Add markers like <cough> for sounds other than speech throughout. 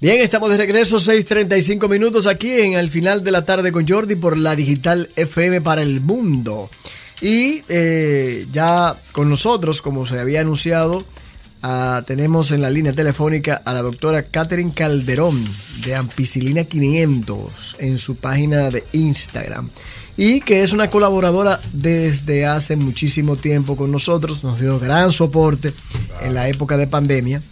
Bien, estamos de regreso, 6:35 minutos aquí en el final de la tarde con Jordi por la Digital FM para el mundo. Y eh, ya con nosotros, como se había anunciado, ah, tenemos en la línea telefónica a la doctora Catherine Calderón de Ampicilina 500 en su página de Instagram. Y que es una colaboradora desde hace muchísimo tiempo con nosotros, nos dio gran soporte en la época de pandemia.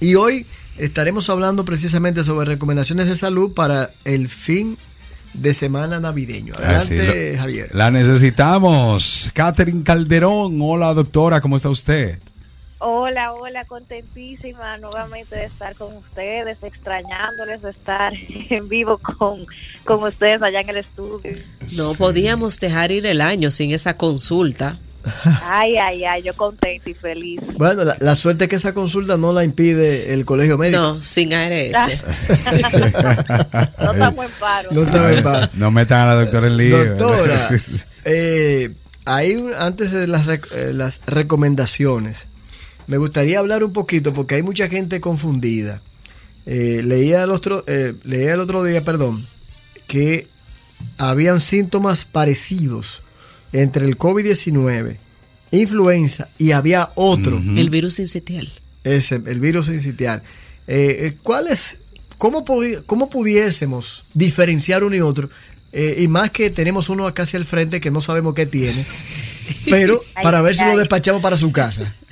Y hoy estaremos hablando precisamente sobre recomendaciones de salud para el fin de semana navideño. Adelante, Javier. La necesitamos. Catherine Calderón, hola doctora, ¿cómo está usted? Hola, hola, contentísima nuevamente de estar con ustedes, extrañándoles de estar <laughs> en vivo con, con ustedes allá en el estudio. No podíamos dejar ir el año sin esa consulta. Ay, ay, ay, yo contenta y feliz. Bueno, la, la suerte es que esa consulta no la impide el colegio médico. No, sin ARS. <laughs> No estamos en paro. No estaba en paro. No metan a la doctora en lío. Doctora, <laughs> eh, ahí antes de las, rec- eh, las recomendaciones, me gustaría hablar un poquito porque hay mucha gente confundida. Eh, leía, el otro, eh, leía el otro día, perdón, que habían síntomas parecidos entre el COVID-19, influenza y había otro. El virus incitial. Ese, el virus incitial. Eh, eh, ¿Cuál es, cómo, pudi- cómo pudiésemos diferenciar uno y otro? Eh, y más que tenemos uno acá hacia el frente que no sabemos qué tiene, <laughs> pero para ver si lo despachamos para su casa. <laughs>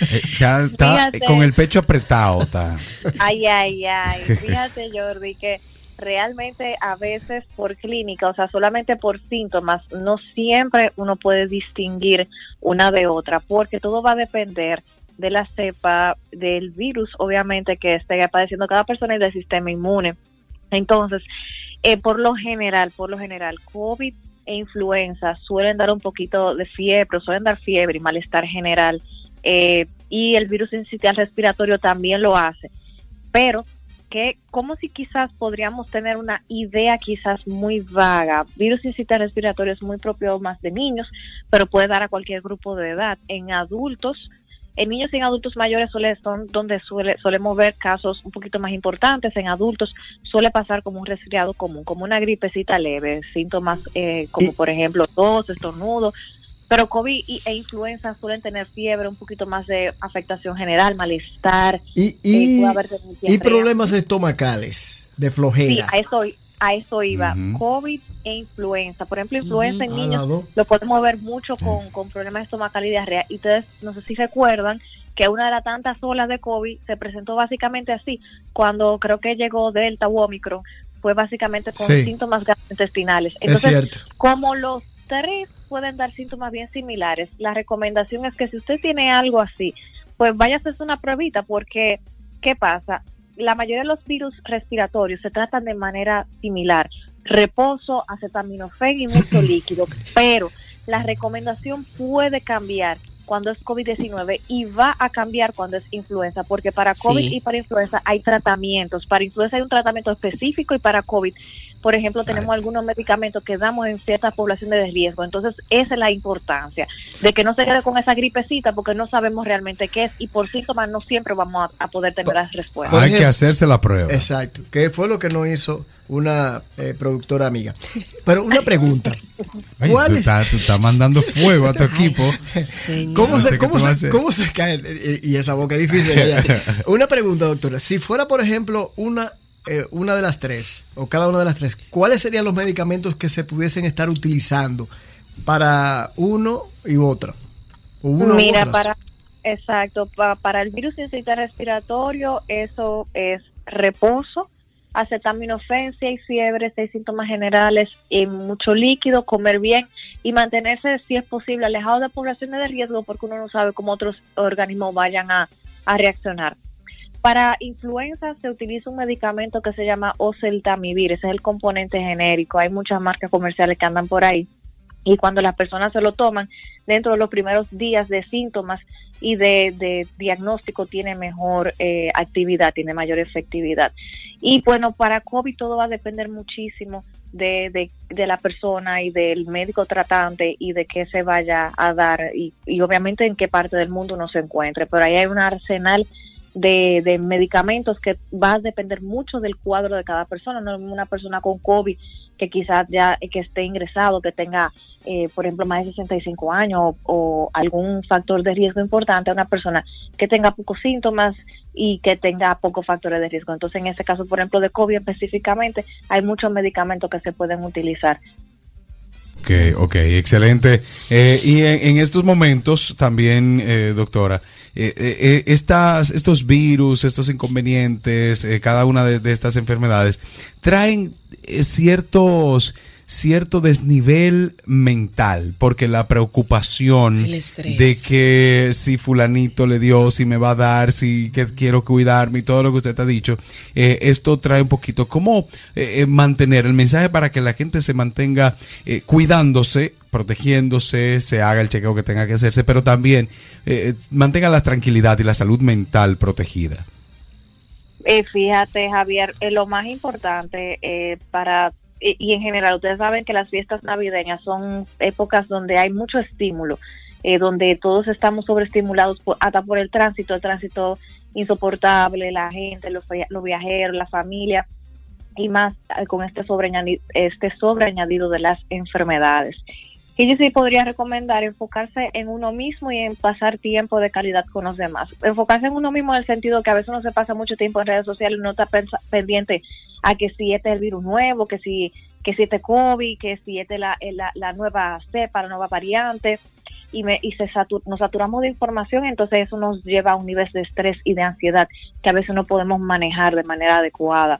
Eh, ya está Fíjate. con el pecho apretado. Está. Ay, ay, ay. <laughs> Fíjate, Jordi, que realmente a veces por clínica, o sea, solamente por síntomas, no siempre uno puede distinguir una de otra, porque todo va a depender de la cepa del virus, obviamente, que esté padeciendo cada persona y del sistema inmune. Entonces, eh, por lo general, por lo general, COVID e influenza suelen dar un poquito de fiebre, suelen dar fiebre y malestar general, eh, y el virus incitial respiratorio también lo hace. Pero que como si quizás podríamos tener una idea quizás muy vaga. Virus incitial respiratorio es muy propio más de niños, pero puede dar a cualquier grupo de edad. En adultos, en niños y en adultos mayores suele, son donde suele, solemos ver casos un poquito más importantes. En adultos suele pasar como un resfriado común, como una gripecita leve, síntomas eh, como por ejemplo tos, estornudo. Pero COVID y- e influenza suelen tener fiebre, un poquito más de afectación general, malestar, Y, eh, y, y problemas estomacales, de Sí, flojera. a eso, a eso iba. COVID e influenza. Por ejemplo, influenza en Ah, niños lo podemos ver mucho con, con problemas estomacales y diarrea. Y ustedes, no sé si recuerdan que una de las tantas olas de COVID se presentó básicamente así, cuando creo que llegó Delta u Omicron, fue básicamente con Sí. síntomas gastrointestinales. Es Entonces, cierto. como los tres pueden dar síntomas bien similares, la recomendación es que si usted tiene algo así, pues vaya a hacerse una pruebita porque, ¿qué pasa? La mayoría de los virus respiratorios se tratan de manera similar. Reposo, acetaminofén y mucho <laughs> líquido, pero la recomendación puede cambiar cuando es COVID-19 y va a cambiar cuando es influenza, porque para COVID Sí. y para influenza hay tratamientos. Para influenza hay un tratamiento específico y para COVID por ejemplo, tenemos algunos medicamentos que damos en ciertas poblaciones de riesgo. Entonces, esa es la importancia de que no se quede con esa gripecita porque no sabemos realmente qué es y por síntomas no siempre vamos a, a poder tener las respuestas. Hay que hacerse la prueba. Exacto, que fue lo que nos hizo una eh, productora amiga. Pero una pregunta. <laughs> Ay, ¿Cuál tú, es- estás, tú estás mandando fuego a tu equipo. Señor. ¿Cómo, No se, cómo, se, cómo se cae? Y esa boca es difícil. <laughs> Una pregunta, doctora. Si fuera, por ejemplo, una, eh, una de las tres, o cada una de las tres, ¿cuáles serían los medicamentos que se pudiesen estar utilizando para uno y otro? O uno Mira, para exacto, pa- para el virus incitial respiratorio eso es reposo, acetaminofén, si hay fiebre, si hay síntomas generales, y mucho líquido, comer bien y mantenerse, si es posible, alejado de poblaciones de riesgo porque uno no sabe cómo otros organismos vayan a, a reaccionar. Para influenza se utiliza un medicamento que se llama oseltamivir, ese es el componente genérico. Hay muchas marcas comerciales que andan por ahí y cuando las personas se lo toman dentro de los primeros días de síntomas y de, diagnóstico tiene mejor eh, actividad, tiene mayor efectividad. Y bueno, para COVID todo va a depender muchísimo de, de, de la persona y del médico tratante y de qué se vaya a dar y, y obviamente en qué parte del mundo uno se encuentre. Pero ahí hay un arsenal de, de medicamentos que va a depender mucho del cuadro de cada persona. No una persona con COVID que quizás ya que esté ingresado, que tenga, eh, por ejemplo, más de 65 años o, algún factor de riesgo importante una persona que tenga pocos síntomas y que tenga pocos factores de riesgo. Entonces, en este caso, por ejemplo, de COVID específicamente, hay muchos medicamentos que se pueden utilizar. Ok, ok, excelente. Eh, y en, en, estos momentos también, eh, doctora, eh, eh, estas, estos virus, estos inconvenientes, eh, cada una de, de, estas enfermedades, traen ciertos cierto desnivel mental, porque la preocupación de que si fulanito le dio, si me va a dar, si que quiero cuidarme y todo lo que usted ha dicho, eh, esto trae un poquito cómo eh, mantener el mensaje para que la gente se mantenga eh, cuidándose, protegiéndose, se haga el chequeo que tenga que hacerse, pero también eh, mantenga la tranquilidad y la salud mental protegida. Eh, fíjate, Javier, eh, lo más importante para y, y, en general ustedes saben que las fiestas navideñas son épocas donde hay mucho estímulo, eh, donde todos estamos sobreestimulados por, hasta por el tránsito, el tránsito insoportable, la gente, los, los viajeros, la familia y más eh, con este sobreañadido, este sobreañadido de las enfermedades. Y yo sí podría recomendar enfocarse en uno mismo y en pasar tiempo de calidad con los demás. Enfocarse en uno mismo en el sentido que a veces uno se pasa mucho tiempo en redes sociales y no está pendiente a que si este es el virus nuevo, que si que si este COVID, que si este es la, la, la nueva cepa, la nueva variante, y, me, y se satur, nos saturamos de información, entonces eso nos lleva a un nivel de estrés y de ansiedad que a veces no podemos manejar de manera adecuada.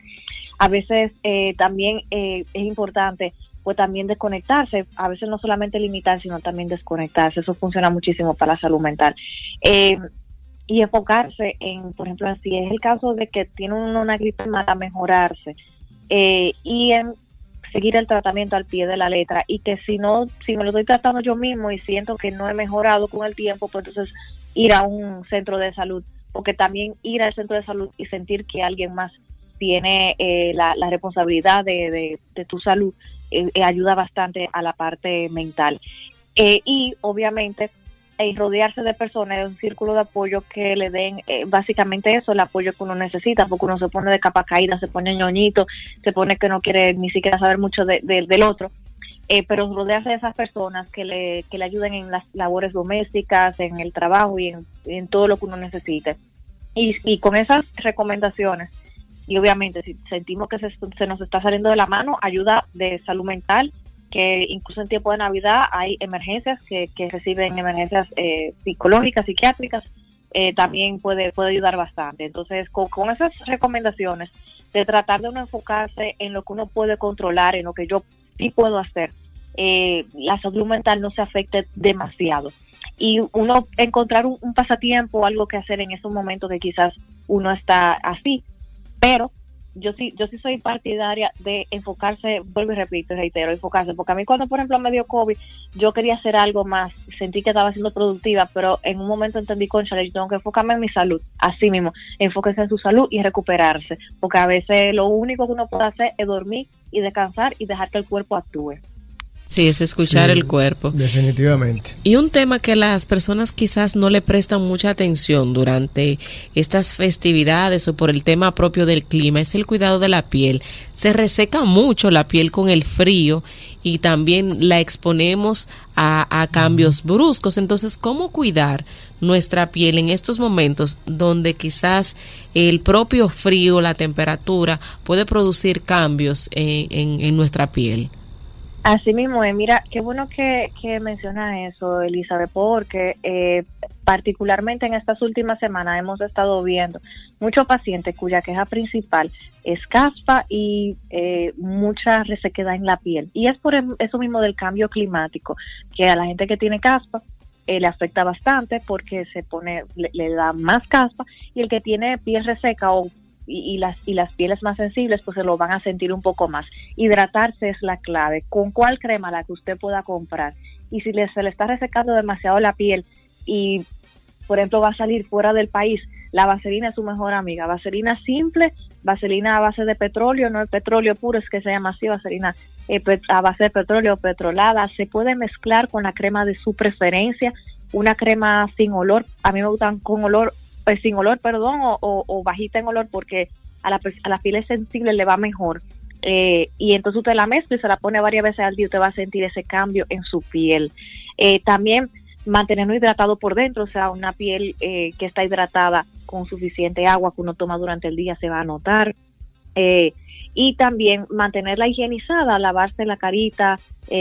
A veces eh, también eh, es importante pues también desconectarse, a veces no solamente limitar, sino también desconectarse, eso funciona muchísimo para la salud mental. Eh, y enfocarse en, por ejemplo, si es el caso de que tiene una gripe mala, mejorarse eh, y en seguir el tratamiento al pie de la letra y que si no, si me lo estoy tratando yo mismo y siento que no he mejorado con el tiempo, pues entonces ir a un centro de salud, porque también ir al centro de salud y sentir que alguien más tiene eh, la, la, responsabilidad de, de, tu salud eh, ayuda bastante a la parte mental. Eh, y obviamente y rodearse de personas de un círculo de apoyo que le den eh, básicamente eso, el apoyo que uno necesita, porque uno se pone de capa caída, se pone ñoñito, se pone que no quiere ni siquiera saber mucho de, de, del otro. Eh, pero rodearse de esas personas que le, que le ayuden en las labores domésticas, en el trabajo y en, en todo lo que uno necesite. Y, y, con esas recomendaciones, y obviamente si sentimos que se, se nos está saliendo de la mano, ayuda de salud mental, que incluso en tiempo de Navidad hay emergencias que, que reciben emergencias eh, psicológicas, psiquiátricas, eh, también puede, puede ayudar bastante. Entonces, con, con, esas recomendaciones de tratar de uno enfocarse en lo que uno puede controlar, en lo que yo sí puedo hacer, eh, la salud mental no se afecte demasiado. Y uno encontrar un, un pasatiempo, algo que hacer en esos momentos que quizás uno está así, pero yo sí, yo sí soy partidaria de enfocarse, vuelvo y repito, reitero, enfocarse, porque a mí cuando, por ejemplo, me dio COVID, yo quería hacer algo más, sentí que estaba siendo productiva, pero en un momento entendí, concha, yo tengo que enfocarme en mi salud, así mismo, enfóquese en su salud y recuperarse, porque a veces lo único que uno puede hacer es dormir y descansar y dejar que el cuerpo actúe. Sí, es escuchar sí, el cuerpo. Definitivamente. Y un tema que las personas quizás no le prestan mucha atención durante estas festividades o por el tema propio del clima es el cuidado de la piel. Se reseca mucho la piel con el frío y también la exponemos a, a cambios bruscos. Entonces, ¿cómo cuidar nuestra piel en estos momentos donde quizás el propio frío, la temperatura puede producir cambios en, en, en nuestra piel? Así mismo, eh, mira, qué bueno que, que eso, Elizabeth, porque eh, particularmente en estas últimas semanas hemos estado viendo muchos pacientes cuya queja principal es caspa y eh, mucha resequedad en la piel. Y es por eso mismo del cambio climático, que a la gente que tiene caspa eh, le afecta bastante porque se pone, le, le da más caspa y el que tiene piel reseca o y, y, las, y las pieles más sensibles pues se lo van a sentir un poco más. Hidratarse es la clave. ¿Con cuál crema la que usted pueda comprar? Y si le, se le está resecando demasiado la piel y, por ejemplo, va a salir fuera del país, la vaselina es su mejor amiga. Vaselina simple, vaselina a base de petróleo, no el petróleo puro, es que se llama así, vaselina eh, a base de petróleo petrolada. Se puede mezclar con la crema de su preferencia, una crema sin olor. A mí me gustan con olor pues, sin olor, perdón, o, bajita en olor porque a la, a la piel sensible le va mejor. Eh, y entonces usted la mezcla y se la pone varias veces al día, usted va a sentir ese cambio en su piel. Eh, también mantenerlo hidratado por dentro, o sea, una piel eh, que está hidratada con suficiente agua que uno toma durante el día se va a notar. Y también mantenerla higienizada, lavarse la carita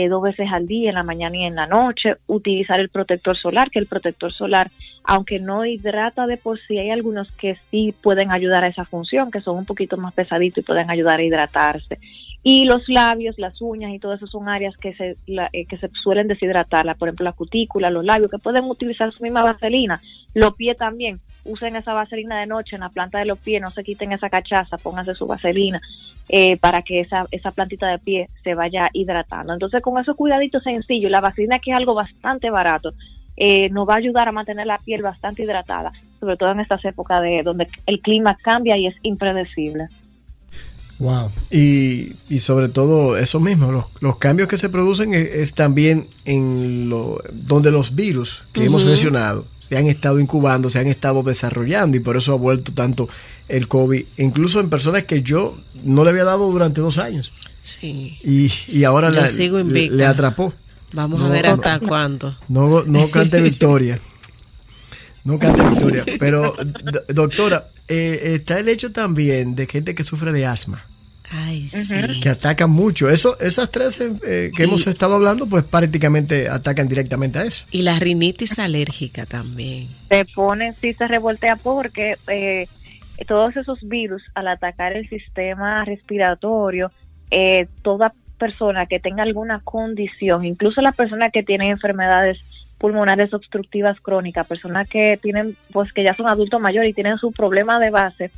dos veces al día, en la mañana y en la noche, utilizar el protector solar, que el protector solar, aunque no hidrata de por sí, hay algunos que sí pueden ayudar a esa función, que son un poquito más pesaditos y pueden ayudar a hidratarse. Y los labios, las uñas y todo eso son áreas que se, eh, que se suelen deshidratar, por ejemplo la cutícula, los labios, que pueden utilizar su misma vaselina, los pies también, usen esa vaselina de noche en la planta de los pies, no se quiten esa cachaza, pónganse su vaselina eh, para que esa, esa plantita de pie se vaya hidratando. Entonces con esos cuidaditos sencillos, la vaselina que es algo bastante barato, eh, nos va a ayudar a mantener la piel bastante hidratada, sobre todo en estas épocas de donde el clima cambia y es impredecible. Wow. Y, y, sobre todo eso mismo, los, los cambios que se producen es, también en lo, donde los virus que hemos mencionado se han estado incubando, se han estado desarrollando y por eso ha vuelto tanto el COVID, incluso en personas que yo no le había dado durante dos años. Sí. Y, y ahora le, atrapó. Vamos a ver hasta cuándo. No, no cante <laughs> victoria. No cante victoria. Pero, doctora, eh, está el hecho también de gente que sufre de asma. Ay, sí. Que atacan mucho. Eso, esas tres eh, que hemos estado hablando, pues prácticamente atacan directamente a eso. Y la rinitis alérgica también. Se pone, sí, se revoltea porque eh, todos esos virus, al atacar el sistema respiratorio, eh, toda persona que tenga alguna condición, incluso las personas que tienen enfermedades pulmonares obstructivas crónicas, personas que tienen, pues que ya son adultos mayores y tienen su problema de base,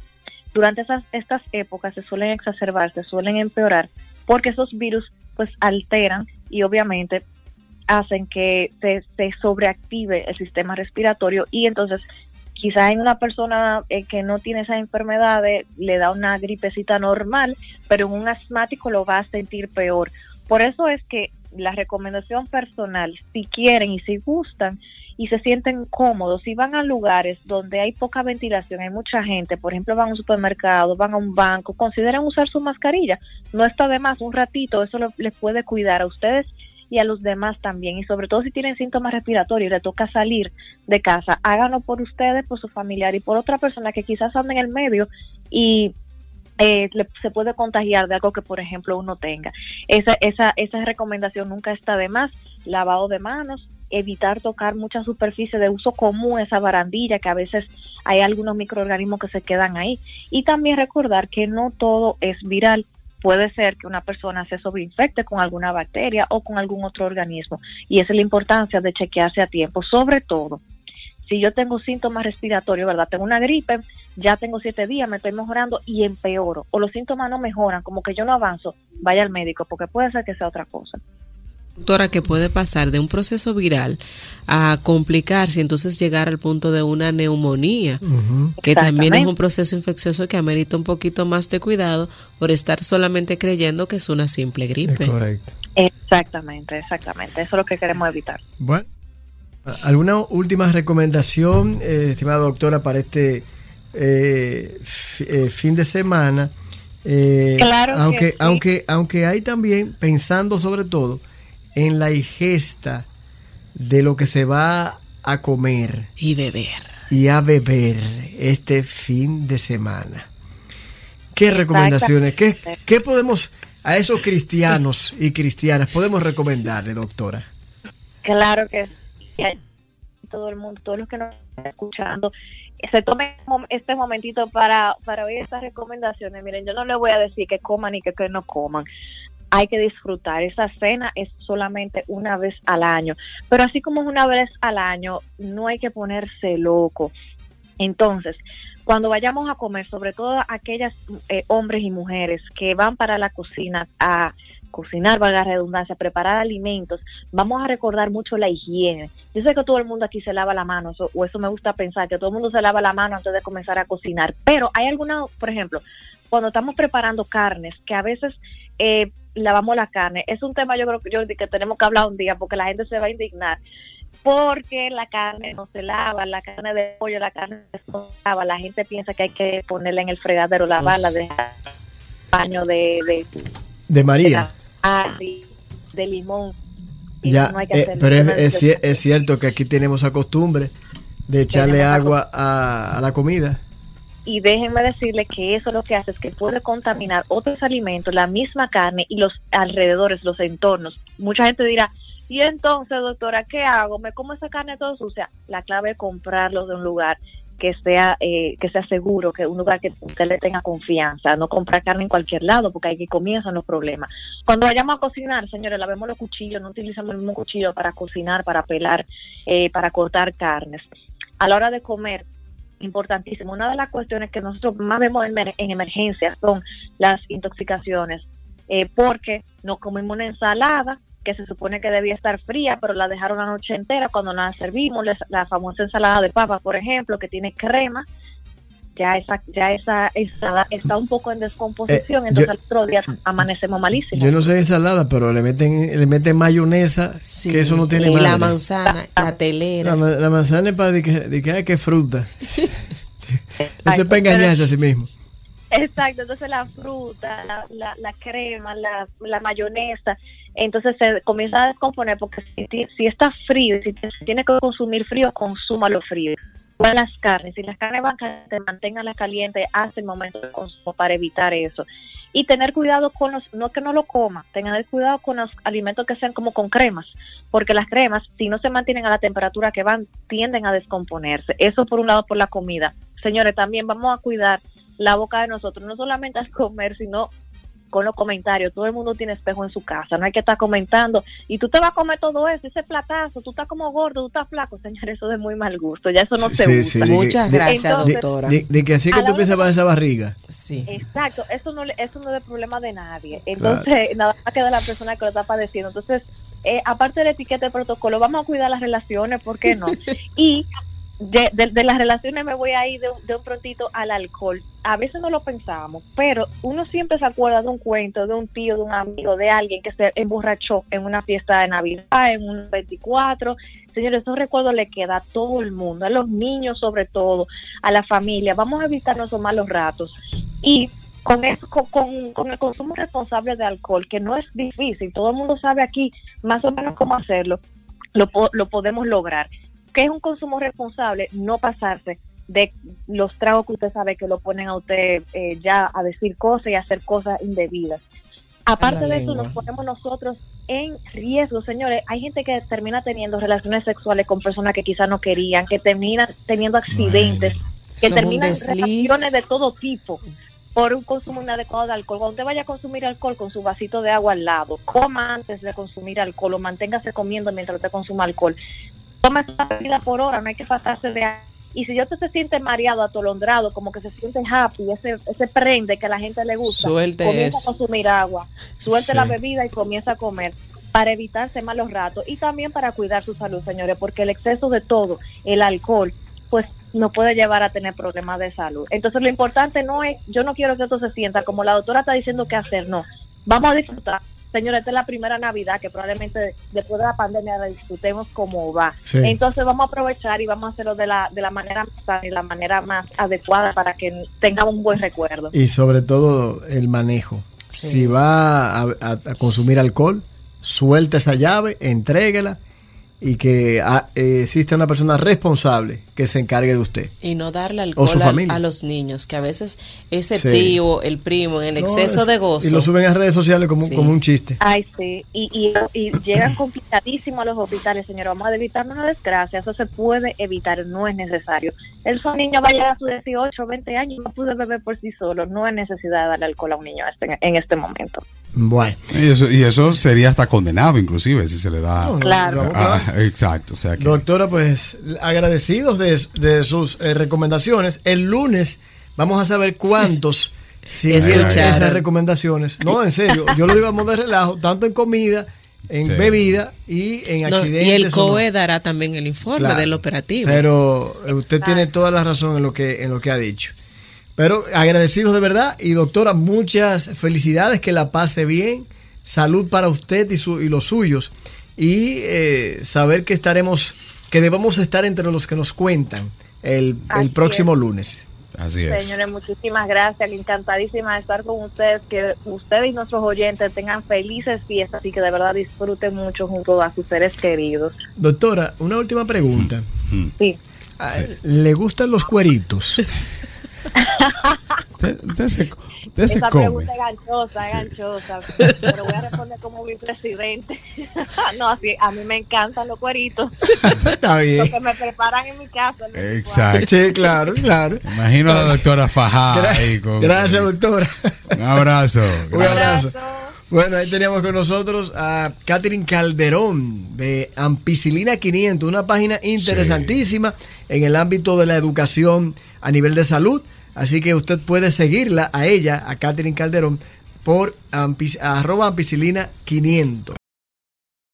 durante esas, estas épocas se suelen exacerbar, se suelen empeorar, porque esos virus pues alteran y obviamente hacen que se, se sobreactive el sistema respiratorio y entonces quizás en una persona eh, que no tiene esa enfermedad le da una gripecita normal, pero en un asmático lo va a sentir peor. Por eso es que la recomendación personal, si quieren y si gustan, y se sienten cómodos, si van a lugares donde hay poca ventilación, hay mucha gente, por ejemplo, van a un supermercado, van a un banco, consideren usar su mascarilla. No está de más, un ratito, eso les puede cuidar a ustedes y a los demás también. Y sobre todo si tienen síntomas respiratorios y le toca salir de casa, háganlo por ustedes, por su familiar y por otra persona que quizás ande en el medio y eh, se puede contagiar de algo que, por ejemplo, uno tenga. Esa, esa, esa recomendación nunca está de más. Lavado de manos, evitar tocar mucha superficie de uso común, esa barandilla, que a veces hay algunos microorganismos que se quedan ahí. Y también recordar que no todo es viral. Puede ser que una persona se sobreinfecte con alguna bacteria o con algún otro organismo. Y esa es la importancia de chequearse a tiempo. Sobre todo, si yo tengo síntomas respiratorios, ¿verdad? Tengo una gripe, ya tengo siete días, me estoy mejorando y empeoro. O los síntomas no mejoran, como que yo no avanzo, vaya al médico, porque puede ser que sea otra cosa doctora, que puede pasar de un proceso viral a complicarse y entonces llegar al punto de una neumonía, que también es un proceso infeccioso que amerita un poquito más de cuidado por estar solamente creyendo que es una simple gripe. correcto. Exactamente, exactamente. Eso es lo que queremos evitar. Bueno, ¿alguna última recomendación, eh, estimada doctora, para este eh, eh, fin de semana? claro aunque, aunque, aunque hay también, pensando sobre todo, en la ingesta de lo que se va a comer y beber y a beber este fin de semana. ¿Qué recomendaciones? ¿Qué, ¿Qué podemos a esos cristianos y cristianas podemos recomendarle, doctora? Claro que sí. Todo el mundo, todos los que nos están escuchando, se tomen este momentito para, para oír estas recomendaciones. Miren, yo no les voy a decir que coman y que, que no coman hay que disfrutar. Esa cena es solamente una vez al año. Pero así como es una vez al año, no hay que ponerse loco. Entonces, cuando vayamos a comer, sobre todo aquellas eh, hombres y mujeres que van para la cocina a cocinar, valga la redundancia, preparar alimentos, vamos a recordar mucho la higiene. Yo sé que todo el mundo aquí se lava la mano, o eso me gusta pensar, que todo el mundo se lava la mano antes de comenzar a cocinar, pero hay alguna, por ejemplo, cuando estamos preparando carnes, que a veces eh, lavamos la carne. Es un tema yo creo que yo que tenemos que hablar un día porque la gente se va a indignar. porque la carne no se lava, la carne de pollo, la carne no se lava, la gente piensa que hay que ponerla en el fregadero, lavarla, dejar baño de, de, de María, de, de limón. ya, no hay que eh, pero es, es cier- es cierto que aquí tenemos esa costumbre de echarle la agua a, a la comida. Y déjenme decirle que eso lo que hace es que puede contaminar otros alimentos, la misma carne y los alrededores, los entornos. Mucha gente dirá, y entonces, doctora, ¿qué hago? ¿Me como esa carne toda sucia? La clave es comprarlo de un lugar que sea eh, que sea seguro, que un lugar que usted le tenga confianza, no comprar carne en cualquier lado, porque ahí comienzan los problemas. Cuando vayamos a cocinar, señores, lavemos los cuchillos, no utilicemos el mismo cuchillo para cocinar, para pelar, eh, para cortar carnes. A la hora de comer, importantísimo. Una de las cuestiones que nosotros más vemos en, en emergencias son las intoxicaciones, eh, porque no comimos una ensalada que se supone que debía estar fría, pero la dejaron la noche entera cuando la servimos, la famosa ensalada de papa, por ejemplo, que tiene crema, ya esa, ya esa ensalada está un poco en descomposición, Eh, entonces yo- al otro día amanecemos malísimos. Yo no sé de ensalada, pero le meten, le meten mayonesa, Sí. que eso no tiene y madre. la manzana, la telera. La, ma- la manzana es para de que, de que, ay, que fruta. Eso es para engañarse a sí mismo. Exacto, entonces la fruta, la, la, la crema, la, la mayonesa, entonces se comienza a descomponer porque si, está frío, si si tiene que consumir frío, consúmalo frío. Las carnes, si las carnes van calientes, manténganlas calientes hasta el momento de consumo para evitar eso. Y tener cuidado con los, no que no lo coma, tener cuidado con los alimentos que sean como con cremas, porque las cremas, si no se mantienen a la temperatura que van, tienden a descomponerse. Eso por un lado por la comida. Señores, también vamos a cuidar la boca de nosotros, no solamente al comer, sino con los comentarios. Todo el mundo tiene espejo en su casa, no hay que estar comentando. Y tú te vas a comer todo eso, ese platazo, tú estás como gordo, tú estás flaco, señor, eso es de muy mal gusto, ya eso no Sí, se sí, usa. sí. Muchas de- gracias, entonces- doctora. De, de que así que tú piensas para esa barriga. sí. Exacto, eso no, le- eso no es problema de nadie. Entonces, nada más que de la persona que lo está padeciendo. Entonces, eh, aparte de la etiqueta de protocolo, vamos a cuidar las relaciones, ¿por qué no? <laughs> Y de, de- de las relaciones me voy a ir de, de un prontito al alcohol. A veces no lo pensamos, pero uno siempre se acuerda de un cuento, de un tío, de un amigo, de alguien que se emborrachó en una fiesta de Navidad, en un 24. Señores, esos recuerdos le queda a todo el mundo, a los niños sobre todo, a la familia. Vamos a evitarnos esos malos ratos. Y con, eso, con, con- el consumo responsable de alcohol, que no es difícil, todo el mundo sabe aquí más o menos cómo hacerlo, lo, lo podemos lograr. Que es un consumo responsable? No pasarse de los tragos que usted sabe que lo ponen a usted eh, ya a decir cosas y a hacer cosas indebidas. Aparte de eso, nos ponemos nosotros en riesgo, señores. Hay gente que termina teniendo relaciones sexuales con personas que quizás no querían, que terminan teniendo accidentes, que es un terminan relaciones de todo tipo por un consumo inadecuado de alcohol. Cuando usted vaya a consumir alcohol con su vasito de agua al lado, coma antes de consumir alcohol o manténgase comiendo mientras usted consuma alcohol. Toma esa bebida por hora, no hay que pasarse de. Y si yo usted se siente mareado, atolondrado, como que se siente happy, ese, ese prende que a la gente le gusta, Suelte comienza eso. a consumir agua, suelte Sí. la bebida y comienza a comer para evitarse malos ratos y también para cuidar su salud, señores, porque el exceso de todo, el alcohol, pues nos puede llevar a tener problemas de salud. Entonces lo importante no es, yo no quiero que esto se sienta como la doctora está diciendo qué hacer, no. Vamos a disfrutar. Señores, esta es la primera Navidad que probablemente después de la pandemia la disfrutemos como va. Sí. Entonces vamos a aprovechar y vamos a hacerlo de la, de la manera más sana y la manera más adecuada para que tengamos un buen recuerdo. Y sobre todo el manejo. Sí. Si va a, a- a consumir alcohol, suelta esa llave, entréguela y que ah, eh, exista una persona responsable que se encargue de usted. Y no darle alcohol a, a los niños, que a veces ese Sí. tío, el primo, en el No, exceso es- de gozo. Y lo suben a redes sociales como, Sí. como un chiste. Ay, sí, y, y, y llegan complicadísimos a los hospitales, señora. Vamos a evitarnos una desgracia, eso se puede evitar, no es necesario. El su niño va a llegar a sus 18, 20 años y no puede beber por sí solo. No es necesidad de darle alcohol a un niño este- en este momento. Bueno. Y eso, y eso sería hasta condenado, inclusive, si se le da. No, Claro. Ah, <laughs> exacto. O sea que. Doctora, pues agradecidos de, de sus eh, recomendaciones. El lunes vamos a saber cuántos <laughs> siguieron esas recomendaciones. No, en serio, yo lo digo a modo de relajo, tanto en comida, en Sí. bebida y en No, accidentes. y el no. COE dará también el informe Claro. del operativo. Pero usted tiene toda la razón en lo que en lo que ha dicho. Pero agradecidos de verdad y doctora, muchas felicidades, que la pase bien, salud para usted y, su, y los suyos y eh, saber que estaremos, que debemos estar entre los que nos cuentan el, el próximo es. lunes. Así es. Señores, muchísimas gracias. Encantadísima de estar con ustedes. Que ustedes y nuestros oyentes tengan felices fiestas y que de verdad disfruten mucho junto a sus seres queridos. Doctora, una última pregunta. Sí. Ah, ¿Le gustan los cueritos? <laughs> Usted, usted se, usted se Esa come. pregunta es ganchosa, es Sí. ganchosa. Pero voy a responder como mi presidente. <laughs> no, así, a mí me encantan los cueritos. Está Lo bien. que me preparan en mi casa. el 24. Exacto. Sí, claro, claro. Imagino a la doctora Fajá ahí con- Gracias, doctora. Un abrazo. Un abrazo. Bueno, ahí teníamos con nosotros a Catherine Calderón de Ampicilina 500, una página interesantísima en el ámbito de la educación a nivel de salud. Así que usted puede seguirla a ella, a Catherine Calderón, por arroba ampicilina 500.